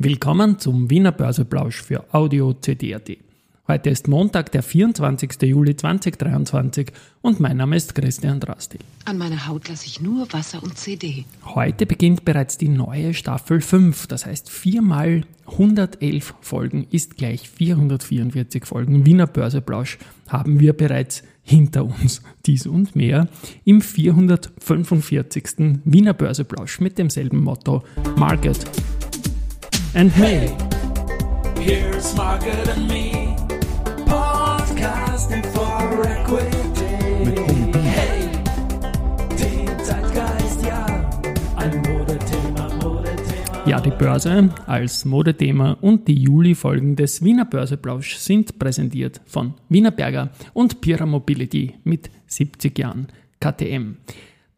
Willkommen zum Wiener Börseplausch für Audio CD.at. Heute ist Montag, der 24. Juli 2023 und mein Name ist Christian Drastil. An meiner Haut lasse ich nur Wasser und CD. Heute beginnt bereits die neue Staffel 5, das heißt 4 mal 111 Folgen ist gleich 444 Folgen Wiener Börseplausch haben wir bereits hinter uns. Dies und mehr im 445. Wiener Börseplausch mit demselben Motto Market and me. Here's Margaret and me, podcasting for equity. Hey, die Zeitgeist, ja, ein Modethema, Modethema. Ja, die Börse als Modethema und die Juli-Folgen des Wiener Börseplausch sind präsentiert von Wiener Berger und Pira Mobility mit 70 Jahren KTM.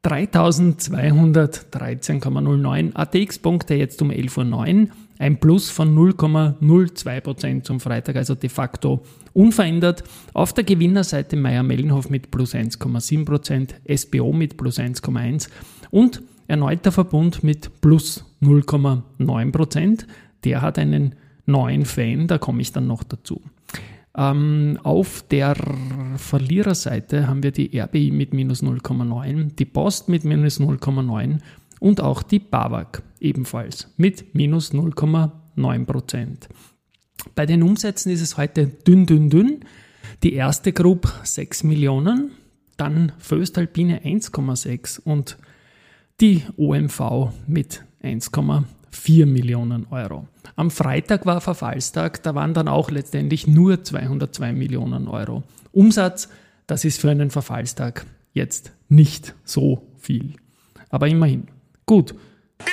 3213,09 ATX-Punkte jetzt um 11.09 Uhr. Ein Plus von 0,02% zum Freitag, also de facto unverändert. Auf der Gewinnerseite Meier-Mellenhof mit plus 1,7%, SBO mit plus 1,1% und erneuter Verbund mit plus 0,9%. Der hat einen neuen Fan, da komme ich dann noch dazu. Ähm, auf der Verliererseite haben wir die RBI mit minus 0,9, die Post mit minus 0,9 und auch die BAWAG ebenfalls mit minus 0,9 Prozent. Bei den Umsätzen ist es heute dünn, dünn, dünn. Die erste Group 6 Millionen, dann Föstalpine 1,6 und die OMV mit 1,4 Millionen Euro. Am Freitag war Verfallstag, da waren dann auch letztendlich nur 202 Millionen Euro. Umsatz, das ist für einen Verfallstag jetzt nicht so viel. Aber immerhin. Gut.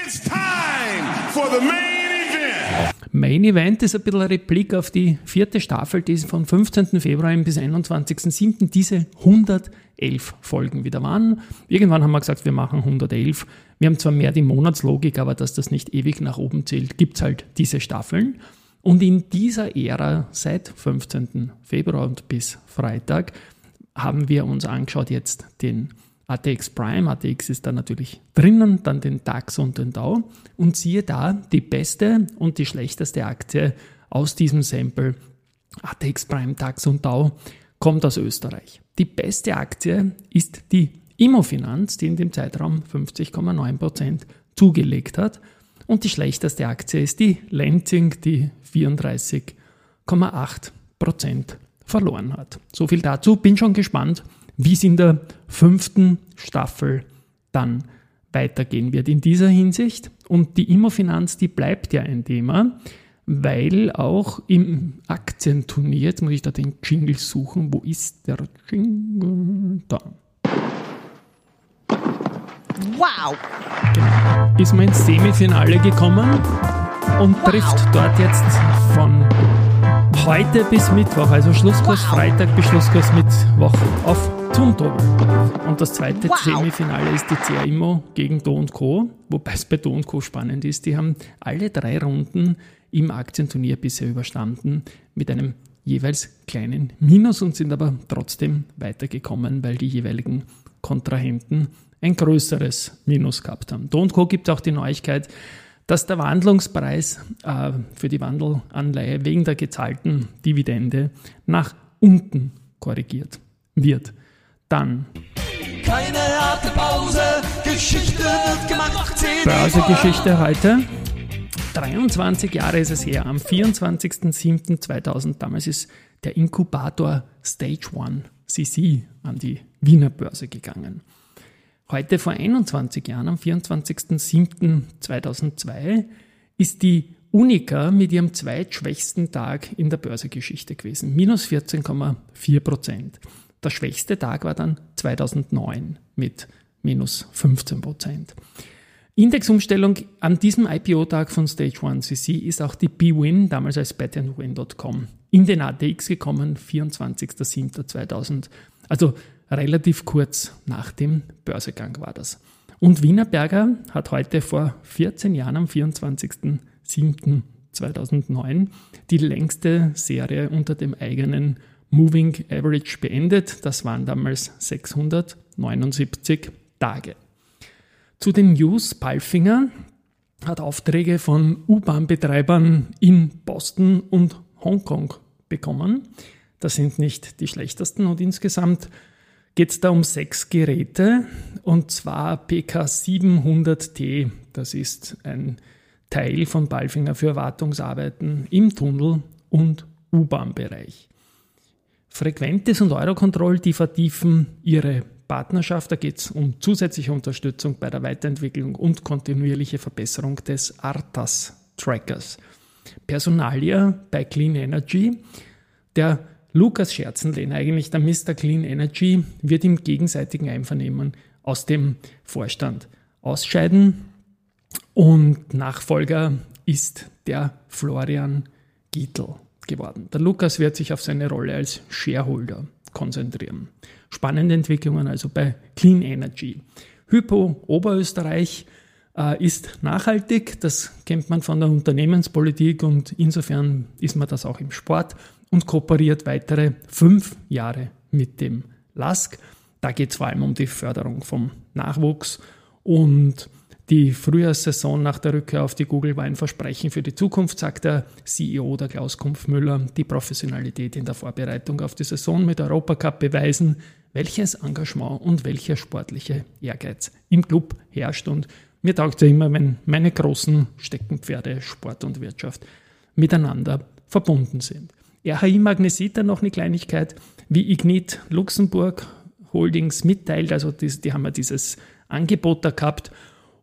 It's time for the main event. Main Event ist ein bisschen eine Replik auf die vierte Staffel, die von 15. Februar bis 21.07. diese 111 Folgen wieder waren. Irgendwann haben wir gesagt, wir machen 111. Wir haben zwar mehr die Monatslogik, aber dass das nicht ewig nach oben zählt, gibt es halt diese Staffeln. Und in dieser Ära seit 15. Februar und bis Freitag haben wir uns angeschaut jetzt den ATX Prime, ATX ist da natürlich drinnen, dann den DAX und den DAO und siehe da die beste und die schlechteste Aktie aus diesem Sample ATX Prime, DAX und DAO kommt aus Österreich. Die beste Aktie ist die Immofinanz, die in dem Zeitraum 50,9% zugelegt hat und die schlechteste Aktie ist die Lenzing, die 34,8% verloren hat. So viel dazu, bin schon gespannt, wie es in der fünften Staffel dann weitergehen wird in dieser Hinsicht. Und die Immofinanz, die bleibt ja ein Thema, weil auch im Aktienturnier, jetzt muss ich da den Jingle suchen, wo ist der Jingle? Da. Wow! Genau. Ist man ins Semifinale gekommen und trifft dort jetzt von heute bis Mittwoch, also Schlusskurs Freitag bis Schlusskurs Mittwoch auf Zumtobel. Und das zweite Wow. Semifinale ist die CA Immo gegen Do Co., wobei es bei Do Co. spannend ist. Die haben alle drei Runden im Aktienturnier bisher überstanden mit einem jeweils kleinen Minus und sind aber trotzdem weitergekommen, weil die jeweiligen Kontrahenten ein größeres Minus gehabt haben. Do Co. gibt auch die Neuigkeit, dass der Wandlungspreis äh, für die Wandelanleihe wegen der gezahlten Dividende nach unten korrigiert wird. Dann Keine harte Pause, Geschichte wird gemacht. Börsegeschichte heute. 23 Jahre ist es her, am 24.07.2000. Damals ist der Inkubator Stage One CC an die Wiener Börse gegangen. Heute vor 21 Jahren, am 24.07.2002, ist die Unica mit ihrem zweitschwächsten Tag in der Börsegeschichte gewesen. Minus 14,4 Prozent. Der schwächste Tag war dann 2009 mit minus 15 Prozent. Indexumstellung an diesem IPO-Tag von Stage 1 CC ist auch die BWin, damals als betandwin.com, in den ATX gekommen, 24.07.2000. Also relativ kurz nach dem Börsegang war das. Und Wienerberger hat heute vor 14 Jahren, am 24.07.2009, die längste Serie unter dem eigenen Moving Average beendet. Das waren damals 679 Tage. Zu den News, Palfinger hat Aufträge von U-Bahn-Betreibern in Boston und Hongkong bekommen. Das sind nicht die schlechtesten und insgesamt geht es da um sechs Geräte und zwar PK700T. Das ist ein Teil von Balfinger für Wartungsarbeiten im Tunnel und U-Bahn-Bereich. Frequentes und Eurocontrol, die vertiefen ihre Partnerschaft. Da geht es um zusätzliche Unterstützung bei der Weiterentwicklung und kontinuierliche Verbesserung des ARTAS-Trackers. Personalia bei Clean Energy. Der Lukas Scherzenlehn, eigentlich der Mr. Clean Energy, wird im gegenseitigen Einvernehmen aus dem Vorstand ausscheiden und Nachfolger ist der Florian Gietl geworden. Der Lukas wird sich auf seine Rolle als Shareholder konzentrieren. Spannende Entwicklungen also bei Clean Energy. Hypo Oberösterreich äh, ist nachhaltig, das kennt man von der Unternehmenspolitik und insofern ist man das auch im Sport und kooperiert weitere fünf Jahre mit dem LASK. Da geht es vor allem um die Förderung vom Nachwuchs und die Frühjahrssaison nach der Rückkehr auf die Google war ein Versprechen für die Zukunft, sagt der CEO der Klaus Kumpfmüller. Die Professionalität in der Vorbereitung auf die Saison mit Europacup beweisen, welches Engagement und welcher sportliche Ehrgeiz im Club herrscht. Und mir taugt es ja immer, wenn meine großen Steckenpferde Sport und Wirtschaft miteinander verbunden sind. RHI Magnesita noch eine Kleinigkeit, wie Ignit Luxemburg Holdings mitteilt, also die, die haben ja dieses Angebot da gehabt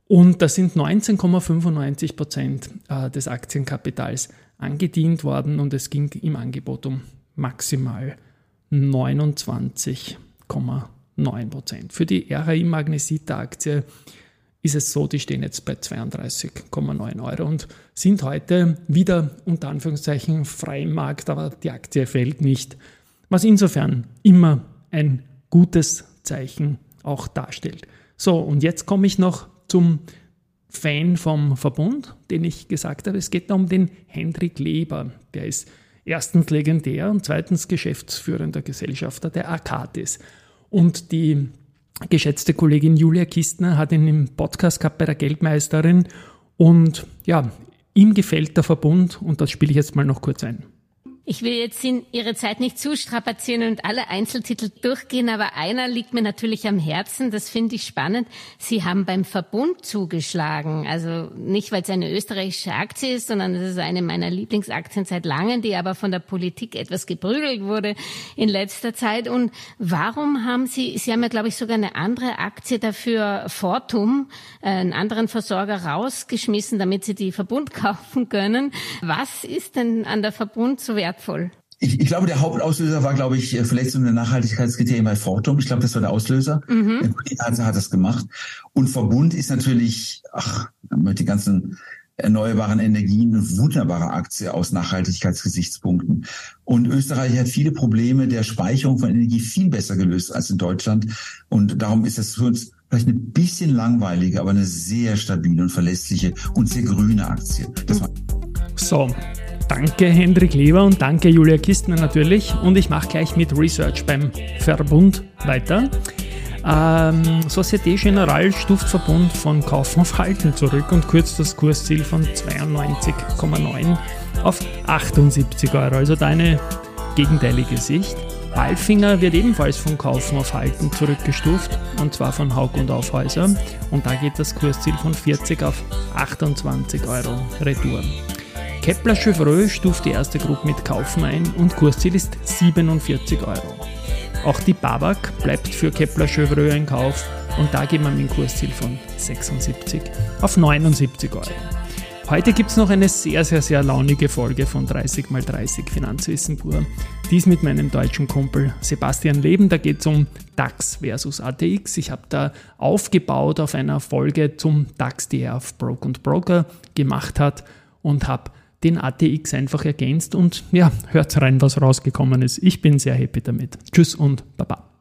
und da sind 19,95 Prozent äh, des Aktienkapitals angedient worden und es ging im Angebot um maximal 29,9 Prozent. Für die RAI Magnesita Aktie ist es so, die stehen jetzt bei 32,9 Euro und sind heute wieder unter Anführungszeichen frei im Markt, aber die Aktie fällt nicht, was insofern immer ein gutes Zeichen auch darstellt. So, und jetzt komme ich noch zum Fan vom Verbund, den ich gesagt habe. Es geht um den Hendrik Leber. Der ist erstens legendär und zweitens geschäftsführender Gesellschafter der Arcatis. Und die geschätzte Kollegin Julia Kistner hat ihn im Podcast gehabt bei der Geldmeisterin. Und ja, ihm gefällt der Verbund und das spiele ich jetzt mal noch kurz ein. Ich will jetzt in Ihre Zeit nicht zu strapazieren und alle Einzeltitel durchgehen, aber einer liegt mir natürlich am Herzen, das finde ich spannend. Sie haben beim Verbund zugeschlagen. Also nicht, weil es eine österreichische Aktie ist, sondern es ist eine meiner Lieblingsaktien seit langem, die aber von der Politik etwas geprügelt wurde in letzter Zeit. Und warum haben Sie, Sie haben ja, glaube ich, sogar eine andere Aktie dafür, Fortum, äh, einen anderen Versorger rausgeschmissen, damit Sie die Verbund kaufen können. Was ist denn an der Verbund so wert? Wertvoll? Ich, ich, glaube, der Hauptauslöser war, glaube ich, Verletzung der Nachhaltigkeitskriterien bei Fortum. Ich glaube, das war der Auslöser. Mhm. Der hat, hat das gemacht. Und Verbund ist natürlich, ach, mit die ganzen erneuerbaren Energien eine wunderbare Aktie aus Nachhaltigkeitsgesichtspunkten. Und Österreich hat viele Probleme der Speicherung von Energie viel besser gelöst als in Deutschland. Und darum ist das für uns vielleicht eine bisschen langweilige, aber eine sehr stabile und verlässliche und sehr grüne Aktie. so, Danke Hendrik Leber und danke Julia Kistner natürlich. Und ich mache gleich mit Research beim Verbund weiter. Ähm, Societe Generale stuft Verbund von Kaufen auf Halten zurück und kürzt das Kursziel von 92,9 auf 78 Euro. Also da eine gegenteilige Sicht. Balfinger wird ebenfalls von Kaufen auf Halten zurückgestuft und zwar von Haug und Aufhäuser und da geht das Kursziel von 40 auf 28 Euro Retour. Kepler Chevreux stuft die erste Gruppe mit Kaufen ein und Kursziel ist 47 Euro. Auch die Babak bleibt für Kepler Chevreux ein Kauf und da gehen wir mit dem Kursziel von 76 auf 79 Euro. Heute gibt es noch eine sehr, sehr, sehr launige Folge von 30x30 Finanzwissen pur. Dies mit meinem deutschen Kumpel Sebastian Leben. Da geht es um DAX versus ATX. Ich habe da aufgebaut auf einer Folge zum DAX, die er auf Broke Broker gemacht hat und habe den ATX einfach ergänzt und ja, hört rein, was rausgekommen ist. Ich bin sehr happy damit. Tschüss und Baba.